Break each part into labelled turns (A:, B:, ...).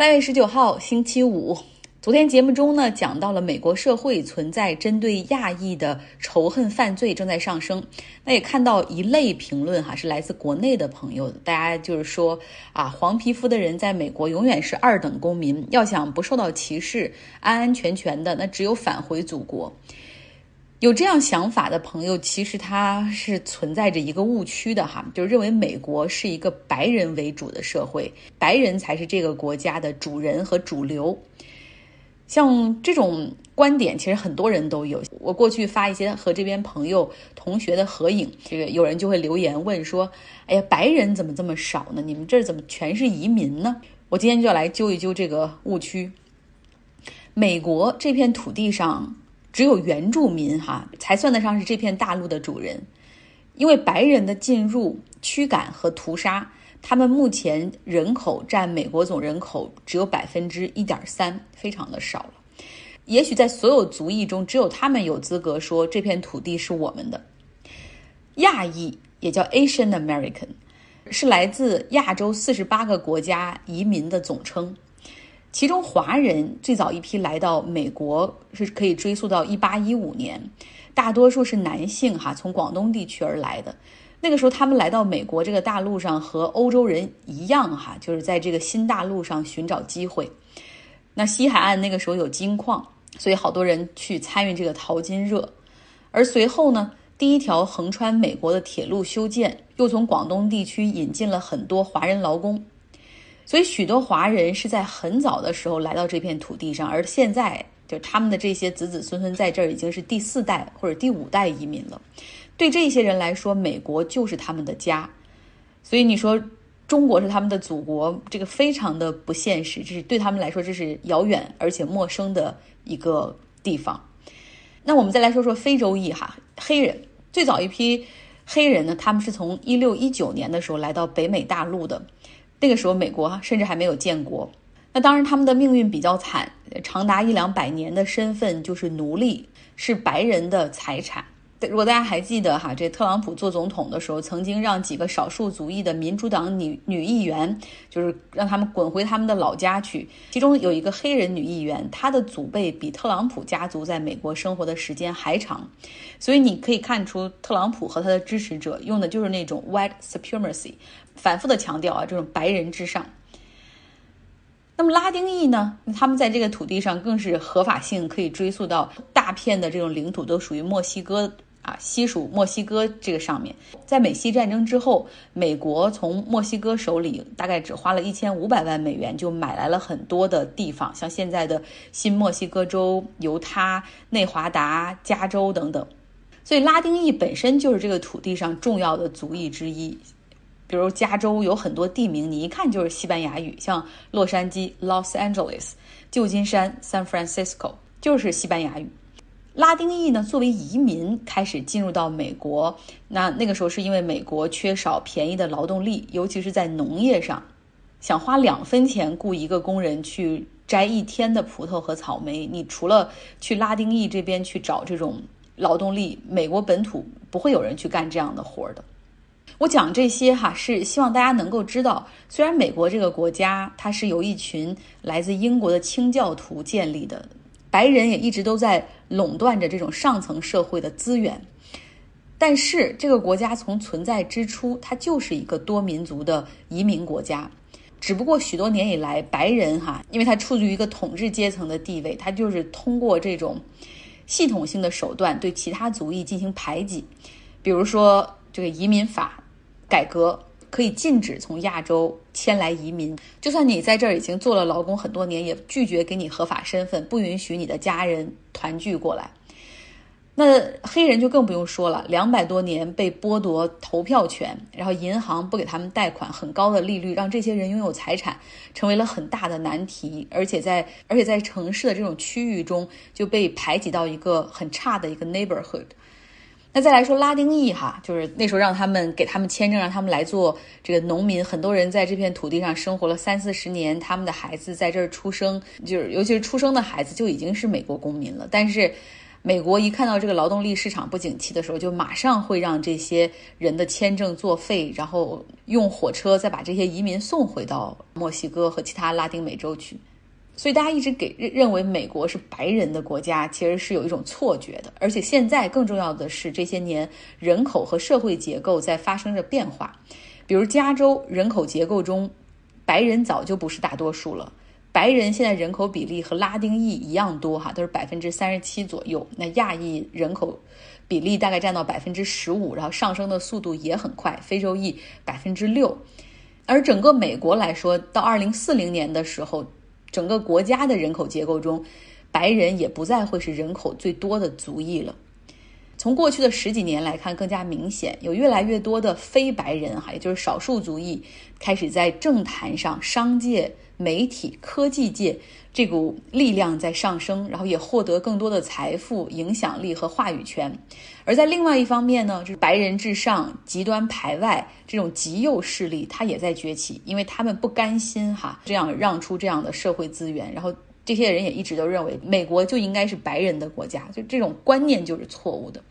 A: 八月十九号，星期五。昨天节目中呢，讲到了美国社会存在针对亚裔的仇恨犯罪正在上升。那也看到一类评论哈，是来自国内的朋友，大家就是说啊，黄皮肤的人在美国永远是二等公民，要想不受到歧视，安安全全的，那只有返回祖国。有这样想法的朋友，其实他是存在着一个误区的哈，就是认为美国是一个白人为主的社会，白人才是这个国家的主人和主流。像这种观点，其实很多人都有。我过去发一些和这边朋友、同学的合影，这个有人就会留言问说：“哎呀，白人怎么这么少呢？你们这儿怎么全是移民呢？”我今天就要来揪一揪这个误区。美国这片土地上。只有原住民哈才算得上是这片大陆的主人，因为白人的进入、驱赶和屠杀，他们目前人口占美国总人口只有百分之一点三，非常的少了。也许在所有族裔中，只有他们有资格说这片土地是我们的。亚裔也叫 Asian American，是来自亚洲四十八个国家移民的总称。其中华人最早一批来到美国是可以追溯到一八一五年，大多数是男性哈，从广东地区而来的。那个时候他们来到美国这个大陆上，和欧洲人一样哈，就是在这个新大陆上寻找机会。那西海岸那个时候有金矿，所以好多人去参与这个淘金热。而随后呢，第一条横穿美国的铁路修建，又从广东地区引进了很多华人劳工。所以，许多华人是在很早的时候来到这片土地上，而现在就他们的这些子子孙孙在这儿已经是第四代或者第五代移民了。对这些人来说，美国就是他们的家。所以你说中国是他们的祖国，这个非常的不现实，这是对他们来说这是遥远而且陌生的一个地方。那我们再来说说非洲裔哈黑人，最早一批黑人呢，他们是从一六一九年的时候来到北美大陆的。那个时候，美国甚至还没有建国。那当然，他们的命运比较惨，长达一两百年的身份就是奴隶，是白人的财产。如果大家还记得哈，这特朗普做总统的时候，曾经让几个少数族裔的民主党女女议员，就是让他们滚回他们的老家去。其中有一个黑人女议员，她的祖辈比特朗普家族在美国生活的时间还长。所以你可以看出，特朗普和他的支持者用的就是那种 white supremacy。反复的强调啊，这种白人至上。那么拉丁裔呢？他们在这个土地上更是合法性可以追溯到大片的这种领土都属于墨西哥啊，西属墨西哥这个上面。在美西战争之后，美国从墨西哥手里大概只花了一千五百万美元就买来了很多的地方，像现在的新墨西哥州、犹他、内华达、加州等等。所以拉丁裔本身就是这个土地上重要的族裔之一。比如加州有很多地名，你一看就是西班牙语，像洛杉矶 （Los Angeles）、旧金山 （San Francisco） 就是西班牙语。拉丁裔呢，作为移民开始进入到美国，那那个时候是因为美国缺少便宜的劳动力，尤其是在农业上，想花两分钱雇一个工人去摘一天的葡萄和草莓，你除了去拉丁裔这边去找这种劳动力，美国本土不会有人去干这样的活的。我讲这些哈，是希望大家能够知道，虽然美国这个国家它是由一群来自英国的清教徒建立的，白人也一直都在垄断着这种上层社会的资源，但是这个国家从存在之初，它就是一个多民族的移民国家，只不过许多年以来，白人哈，因为他处于一个统治阶层的地位，他就是通过这种系统性的手段对其他族裔进行排挤，比如说这个移民法。改革可以禁止从亚洲迁来移民，就算你在这儿已经做了劳工很多年，也拒绝给你合法身份，不允许你的家人团聚过来。那黑人就更不用说了，两百多年被剥夺投票权，然后银行不给他们贷款，很高的利率让这些人拥有财产成为了很大的难题，而且在而且在城市的这种区域中就被排挤到一个很差的一个 neighborhood。那再来说拉丁裔哈，就是那时候让他们给他们签证，让他们来做这个农民。很多人在这片土地上生活了三四十年，他们的孩子在这儿出生，就是尤其是出生的孩子就已经是美国公民了。但是美国一看到这个劳动力市场不景气的时候，就马上会让这些人的签证作废，然后用火车再把这些移民送回到墨西哥和其他拉丁美洲去。所以大家一直给认认为美国是白人的国家，其实是有一种错觉的。而且现在更重要的是，这些年人口和社会结构在发生着变化。比如加州人口结构中，白人早就不是大多数了。白人现在人口比例和拉丁裔一样多，哈，都是百分之三十七左右。那亚裔人口比例大概占到百分之十五，然后上升的速度也很快。非洲裔百分之六，而整个美国来说，到二零四零年的时候，整个国家的人口结构中，白人也不再会是人口最多的族裔了。从过去的十几年来看，更加明显，有越来越多的非白人，哈，也就是少数族裔，开始在政坛上、商界、媒体、科技界这股力量在上升，然后也获得更多的财富、影响力和话语权。而在另外一方面呢，就是白人至上、极端排外这种极右势力，它也在崛起，因为他们不甘心哈这样让出这样的社会资源，然后。这些人也一直都认为美国就应该是白人的国家，就这种观念就是错误的。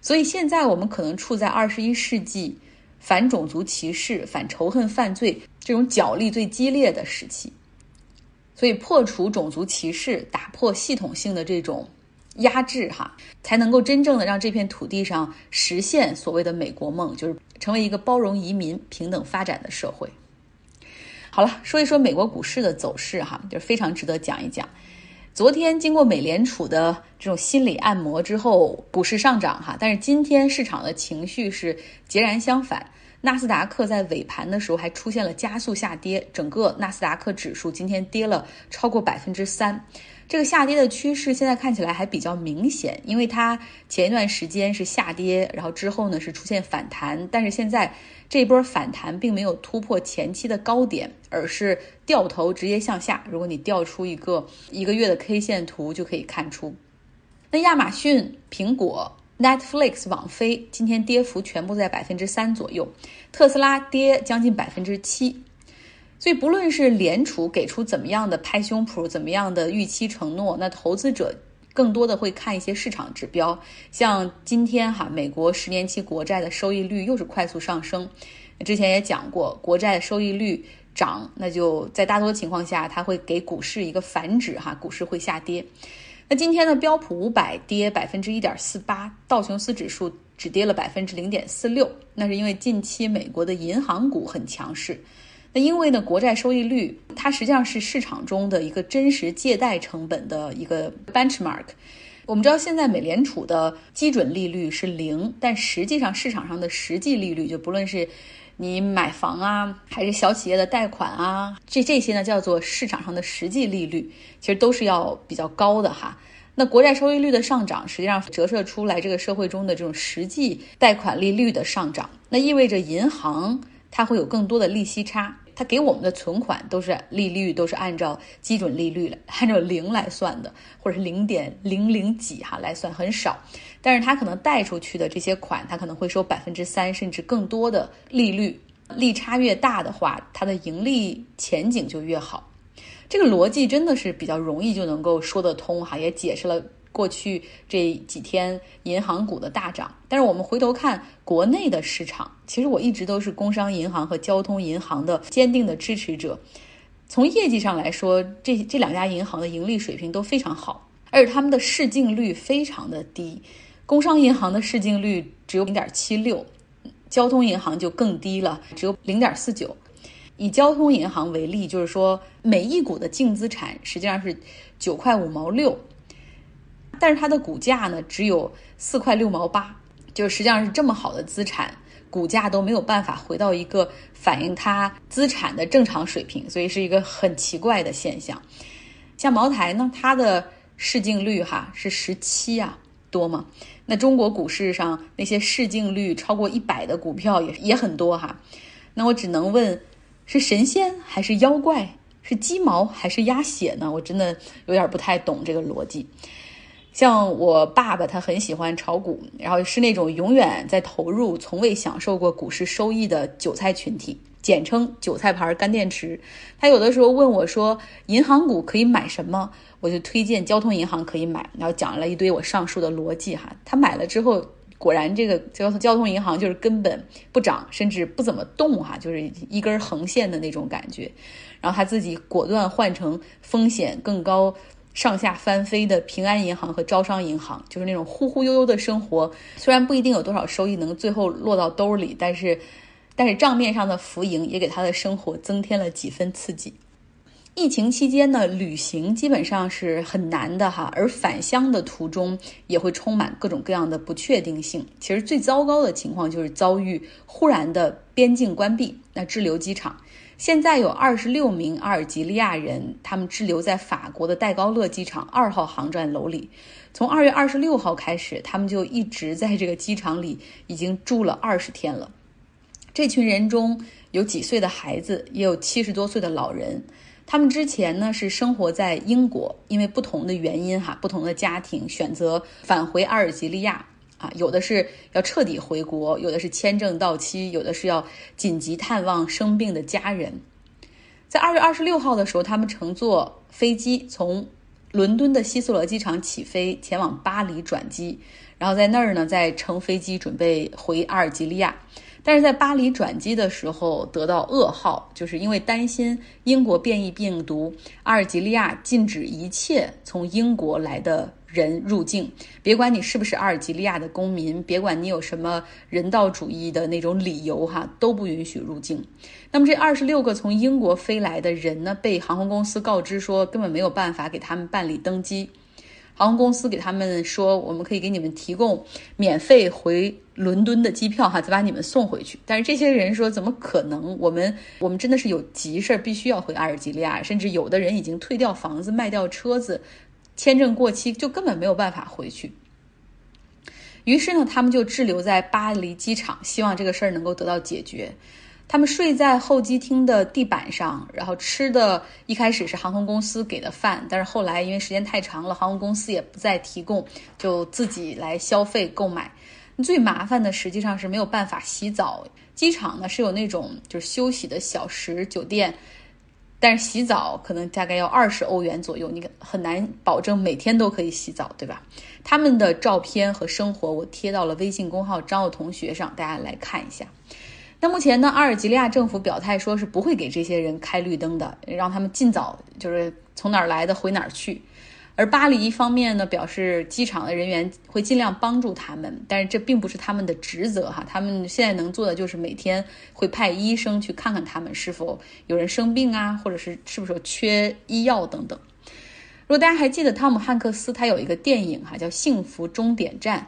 A: 所以现在我们可能处在二十一世纪反种族歧视、反仇恨犯罪这种角力最激烈的时期。所以破除种族歧视，打破系统性的这种压制，哈，才能够真正的让这片土地上实现所谓的美国梦，就是成为一个包容移民、平等发展的社会。好了，说一说美国股市的走势哈，就是非常值得讲一讲。昨天经过美联储的这种心理按摩之后，股市上涨哈，但是今天市场的情绪是截然相反。纳斯达克在尾盘的时候还出现了加速下跌，整个纳斯达克指数今天跌了超过百分之三。这个下跌的趋势现在看起来还比较明显，因为它前一段时间是下跌，然后之后呢是出现反弹，但是现在这波反弹并没有突破前期的高点，而是掉头直接向下。如果你调出一个一个月的 K 线图，就可以看出。那亚马逊、苹果、Netflix、网飞今天跌幅全部在百分之三左右，特斯拉跌将近百分之七。所以，不论是联储给出怎么样的拍胸脯、怎么样的预期承诺，那投资者更多的会看一些市场指标。像今天哈，美国十年期国债的收益率又是快速上升。之前也讲过，国债收益率涨，那就在大多情况下，它会给股市一个反指哈，股市会下跌。那今天的标普五百跌百分之一点四八，道琼斯指数只跌了百分之零点四六。那是因为近期美国的银行股很强势。那因为呢，国债收益率它实际上是市场中的一个真实借贷成本的一个 benchmark。我们知道现在美联储的基准利率是零，但实际上市场上的实际利率，就不论是你买房啊，还是小企业的贷款啊，这这些呢叫做市场上的实际利率，其实都是要比较高的哈。那国债收益率的上涨，实际上折射出来这个社会中的这种实际贷款利率的上涨，那意味着银行它会有更多的利息差。他给我们的存款都是利率都是按照基准利率来，按照零来算的，或者是零点零零几哈来算，很少。但是他可能贷出去的这些款，他可能会收百分之三甚至更多的利率，利差越大的话，它的盈利前景就越好。这个逻辑真的是比较容易就能够说得通哈，也解释了。过去这几天银行股的大涨，但是我们回头看国内的市场，其实我一直都是工商银行和交通银行的坚定的支持者。从业绩上来说，这这两家银行的盈利水平都非常好，而且他们的市净率非常的低。工商银行的市净率只有零点七六，交通银行就更低了，只有零点四九。以交通银行为例，就是说每一股的净资产实际上是九块五毛六。但是它的股价呢，只有四块六毛八，就实际上是这么好的资产，股价都没有办法回到一个反映它资产的正常水平，所以是一个很奇怪的现象。像茅台呢，它的市净率哈是十七啊多吗？那中国股市上那些市净率超过一百的股票也也很多哈。那我只能问，是神仙还是妖怪？是鸡毛还是鸭血呢？我真的有点不太懂这个逻辑。像我爸爸，他很喜欢炒股，然后是那种永远在投入、从未享受过股市收益的韭菜群体。简称韭菜牌干电池。他有的时候问我说，银行股可以买什么？我就推荐交通银行可以买，然后讲了一堆我上述的逻辑哈。他买了之后，果然这个交通交通银行就是根本不涨，甚至不怎么动哈，就是一根横线的那种感觉。然后他自己果断换成风险更高。上下翻飞的平安银行和招商银行，就是那种忽忽悠悠的生活。虽然不一定有多少收益能最后落到兜里，但是，但是账面上的浮盈也给他的生活增添了几分刺激。疫情期间呢，旅行基本上是很难的哈，而返乡的途中也会充满各种各样的不确定性。其实最糟糕的情况就是遭遇忽然的边境关闭，那滞留机场。现在有二十六名阿尔及利亚人，他们滞留在法国的戴高乐机场二号航站楼里。从二月二十六号开始，他们就一直在这个机场里，已经住了二十天了。这群人中有几岁的孩子，也有七十多岁的老人。他们之前呢是生活在英国，因为不同的原因哈，不同的家庭选择返回阿尔及利亚。啊，有的是要彻底回国，有的是签证到期，有的是要紧急探望生病的家人。在二月二十六号的时候，他们乘坐飞机从伦敦的希斯罗机场起飞，前往巴黎转机，然后在那儿呢再乘飞机准备回阿尔及利亚。但是在巴黎转机的时候得到噩耗，就是因为担心英国变异病毒，阿尔及利亚禁止一切从英国来的。人入境，别管你是不是阿尔及利亚的公民，别管你有什么人道主义的那种理由哈，都不允许入境。那么这二十六个从英国飞来的人呢，被航空公司告知说根本没有办法给他们办理登机。航空公司给他们说，我们可以给你们提供免费回伦敦的机票哈，再把你们送回去。但是这些人说，怎么可能？我们我们真的是有急事儿，必须要回阿尔及利亚，甚至有的人已经退掉房子，卖掉车子。签证过期就根本没有办法回去，于是呢，他们就滞留在巴黎机场，希望这个事儿能够得到解决。他们睡在候机厅的地板上，然后吃的一开始是航空公司给的饭，但是后来因为时间太长了，航空公司也不再提供，就自己来消费购买。最麻烦的实际上是没有办法洗澡，机场呢是有那种就是休息的小时酒店。但是洗澡可能大概要二十欧元左右，你很难保证每天都可以洗澡，对吧？他们的照片和生活我贴到了微信公号“张奥同学”上，大家来看一下。那目前呢，阿尔及利亚政府表态说是不会给这些人开绿灯的，让他们尽早就是从哪儿来的回哪儿去。而巴黎一方面呢表示，机场的人员会尽量帮助他们，但是这并不是他们的职责哈。他们现在能做的就是每天会派医生去看看他们是否有人生病啊，或者是是不是缺医药等等。如果大家还记得汤姆汉克斯，他有一个电影哈叫《幸福终点站》，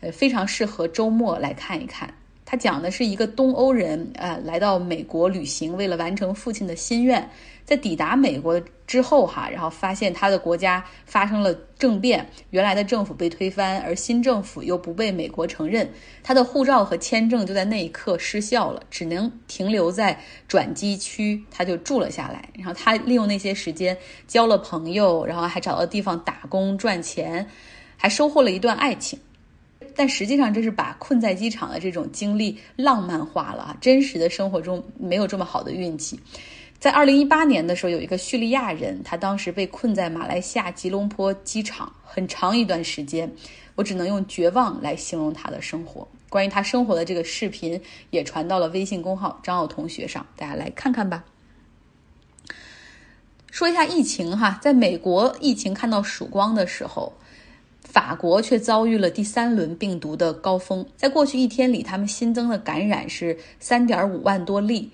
A: 呃，非常适合周末来看一看。他讲的是一个东欧人，呃，来到美国旅行，为了完成父亲的心愿。在抵达美国之后，哈，然后发现他的国家发生了政变，原来的政府被推翻，而新政府又不被美国承认，他的护照和签证就在那一刻失效了，只能停留在转机区，他就住了下来。然后他利用那些时间交了朋友，然后还找到地方打工赚钱，还收获了一段爱情。但实际上，这是把困在机场的这种经历浪漫化了，真实的生活中没有这么好的运气。在二零一八年的时候，有一个叙利亚人，他当时被困在马来西亚吉隆坡机场很长一段时间，我只能用绝望来形容他的生活。关于他生活的这个视频也传到了微信公号张奥同学上，大家来看看吧。说一下疫情哈，在美国疫情看到曙光的时候，法国却遭遇了第三轮病毒的高峰。在过去一天里，他们新增的感染是三点五万多例。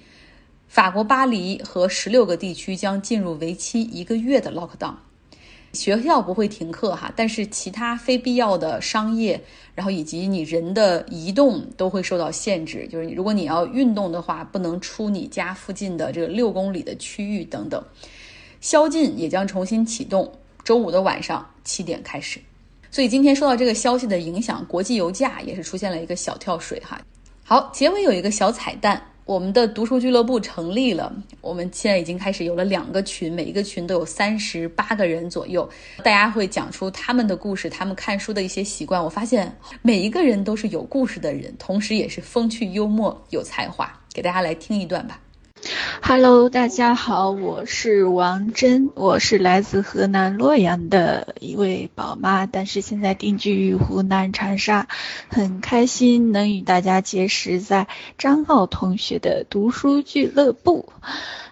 A: 法国巴黎和十六个地区将进入为期一个月的 lockdown，学校不会停课哈，但是其他非必要的商业，然后以及你人的移动都会受到限制。就是如果你要运动的话，不能出你家附近的这个六公里的区域等等。宵禁也将重新启动，周五的晚上七点开始。所以今天受到这个消息的影响，国际油价也是出现了一个小跳水哈。好，结尾有一个小彩蛋。我们的读书俱乐部成立了，我们现在已经开始有了两个群，每一个群都有三十八个人左右，大家会讲出他们的故事，他们看书的一些习惯。我发现每一个人都是有故事的人，同时也是风趣幽默、有才华。给大家来听一段吧。
B: Hello，大家好，我是王真，我是来自河南洛阳的一位宝妈，但是现在定居于湖南长沙，很开心能与大家结识在张傲同学的读书俱乐部，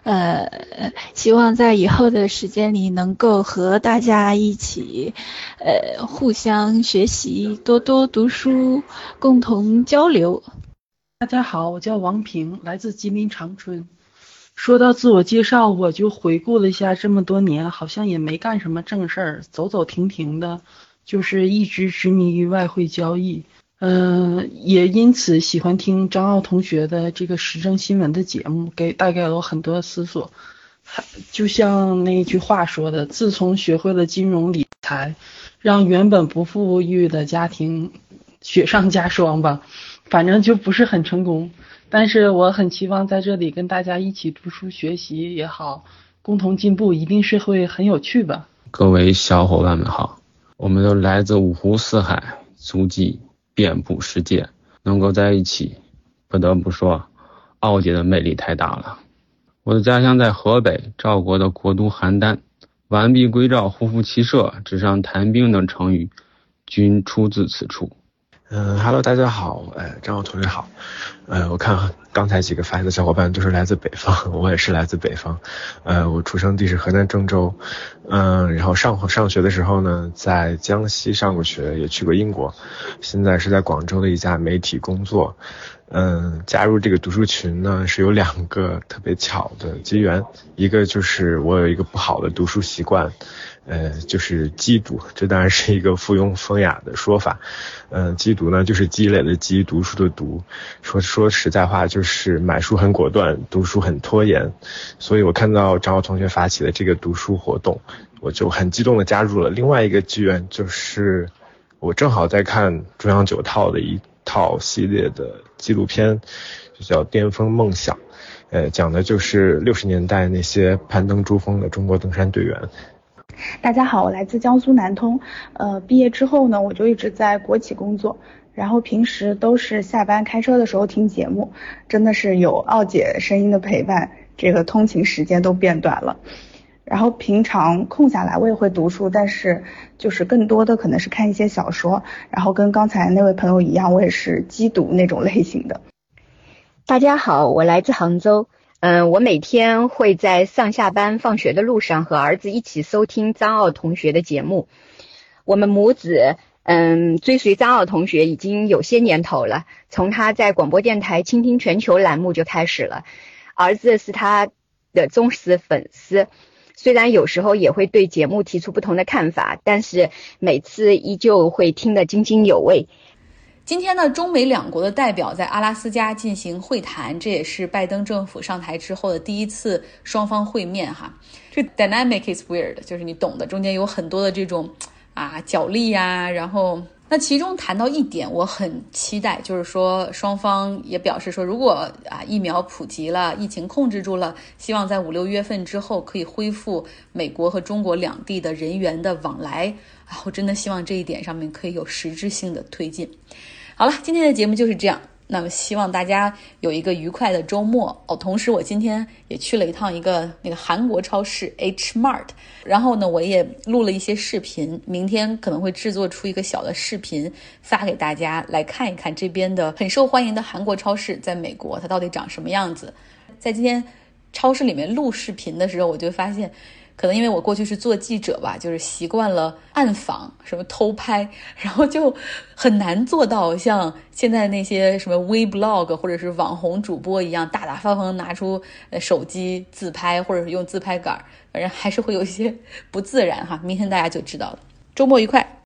B: 呃，希望在以后的时间里能够和大家一起，呃，互相学习，多多读书，共同交流。
C: 大家好，我叫王平，来自吉林长春。说到自我介绍，我就回顾了一下这么多年，好像也没干什么正事儿，走走停停的，就是一直执迷于外汇交易。嗯，也因此喜欢听张傲同学的这个时政新闻的节目，给带给了我很多思索。就像那句话说的，自从学会了金融理财，让原本不富裕的家庭雪上加霜吧。反正就不是很成功。但是我很期望在这里跟大家一起读书学习也好，共同进步，一定是会很有趣吧。
D: 各位小伙伴们好，我们都来自五湖四海，足迹遍布世界，能够在一起，不得不说，傲姐的魅力太大了。我的家乡在河北，赵国的国都邯郸，完璧归赵，胡服骑射，纸上谈兵等成语，均出自此处。
E: 嗯哈喽，大家好，呃，张浩同学好，呃，我看刚才几个发言的小伙伴都是来自北方，我也是来自北方，呃，我出生地是河南郑州，嗯，然后上上学的时候呢，在江西上过学，也去过英国，现在是在广州的一家媒体工作，嗯，加入这个读书群呢是有两个特别巧的机缘，一个就是我有一个不好的读书习惯。呃，就是积读，这当然是一个附庸风雅的说法。嗯，积读呢，就是积累的积，读书的读。说说实在话，就是买书很果断，读书很拖延。所以我看到张浩同学发起的这个读书活动，我就很激动的加入了。另外一个机缘就是，我正好在看中央九套的一套系列的纪录片，就叫《巅峰梦想》，呃，讲的就是六十年代那些攀登珠峰的中国登山队员。
F: 大家好，我来自江苏南通。呃，毕业之后呢，我就一直在国企工作，然后平时都是下班开车的时候听节目，真的是有奥姐声音的陪伴，这个通勤时间都变短了。然后平常空下来我也会读书，但是就是更多的可能是看一些小说，然后跟刚才那位朋友一样，我也是机读那种类型的。
G: 大家好，我来自杭州。嗯，我每天会在上下班、放学的路上和儿子一起收听张傲同学的节目。我们母子嗯追随张傲同学已经有些年头了，从他在广播电台《倾听全球》栏目就开始了。儿子是他的忠实粉丝，虽然有时候也会对节目提出不同的看法，但是每次依旧会听得津津有味。
A: 今天呢，中美两国的代表在阿拉斯加进行会谈，这也是拜登政府上台之后的第一次双方会面哈。这 dynamic is weird，就是你懂的，中间有很多的这种啊角力呀。然后那其中谈到一点，我很期待，就是说双方也表示说，如果啊疫苗普及了，疫情控制住了，希望在五六月份之后可以恢复美国和中国两地的人员的往来。啊，我真的希望这一点上面可以有实质性的推进。好了，今天的节目就是这样。那么希望大家有一个愉快的周末哦。同时，我今天也去了一趟一个那个韩国超市 H Mart，然后呢，我也录了一些视频。明天可能会制作出一个小的视频发给大家来看一看这边的很受欢迎的韩国超市在美国它到底长什么样子。在今天超市里面录视频的时候，我就发现。可能因为我过去是做记者吧，就是习惯了暗访，什么偷拍，然后就很难做到像现在那些什么微 blog 或者是网红主播一样，大大方方拿出手机自拍，或者是用自拍杆，反正还是会有一些不自然哈。明天大家就知道了。周末愉快。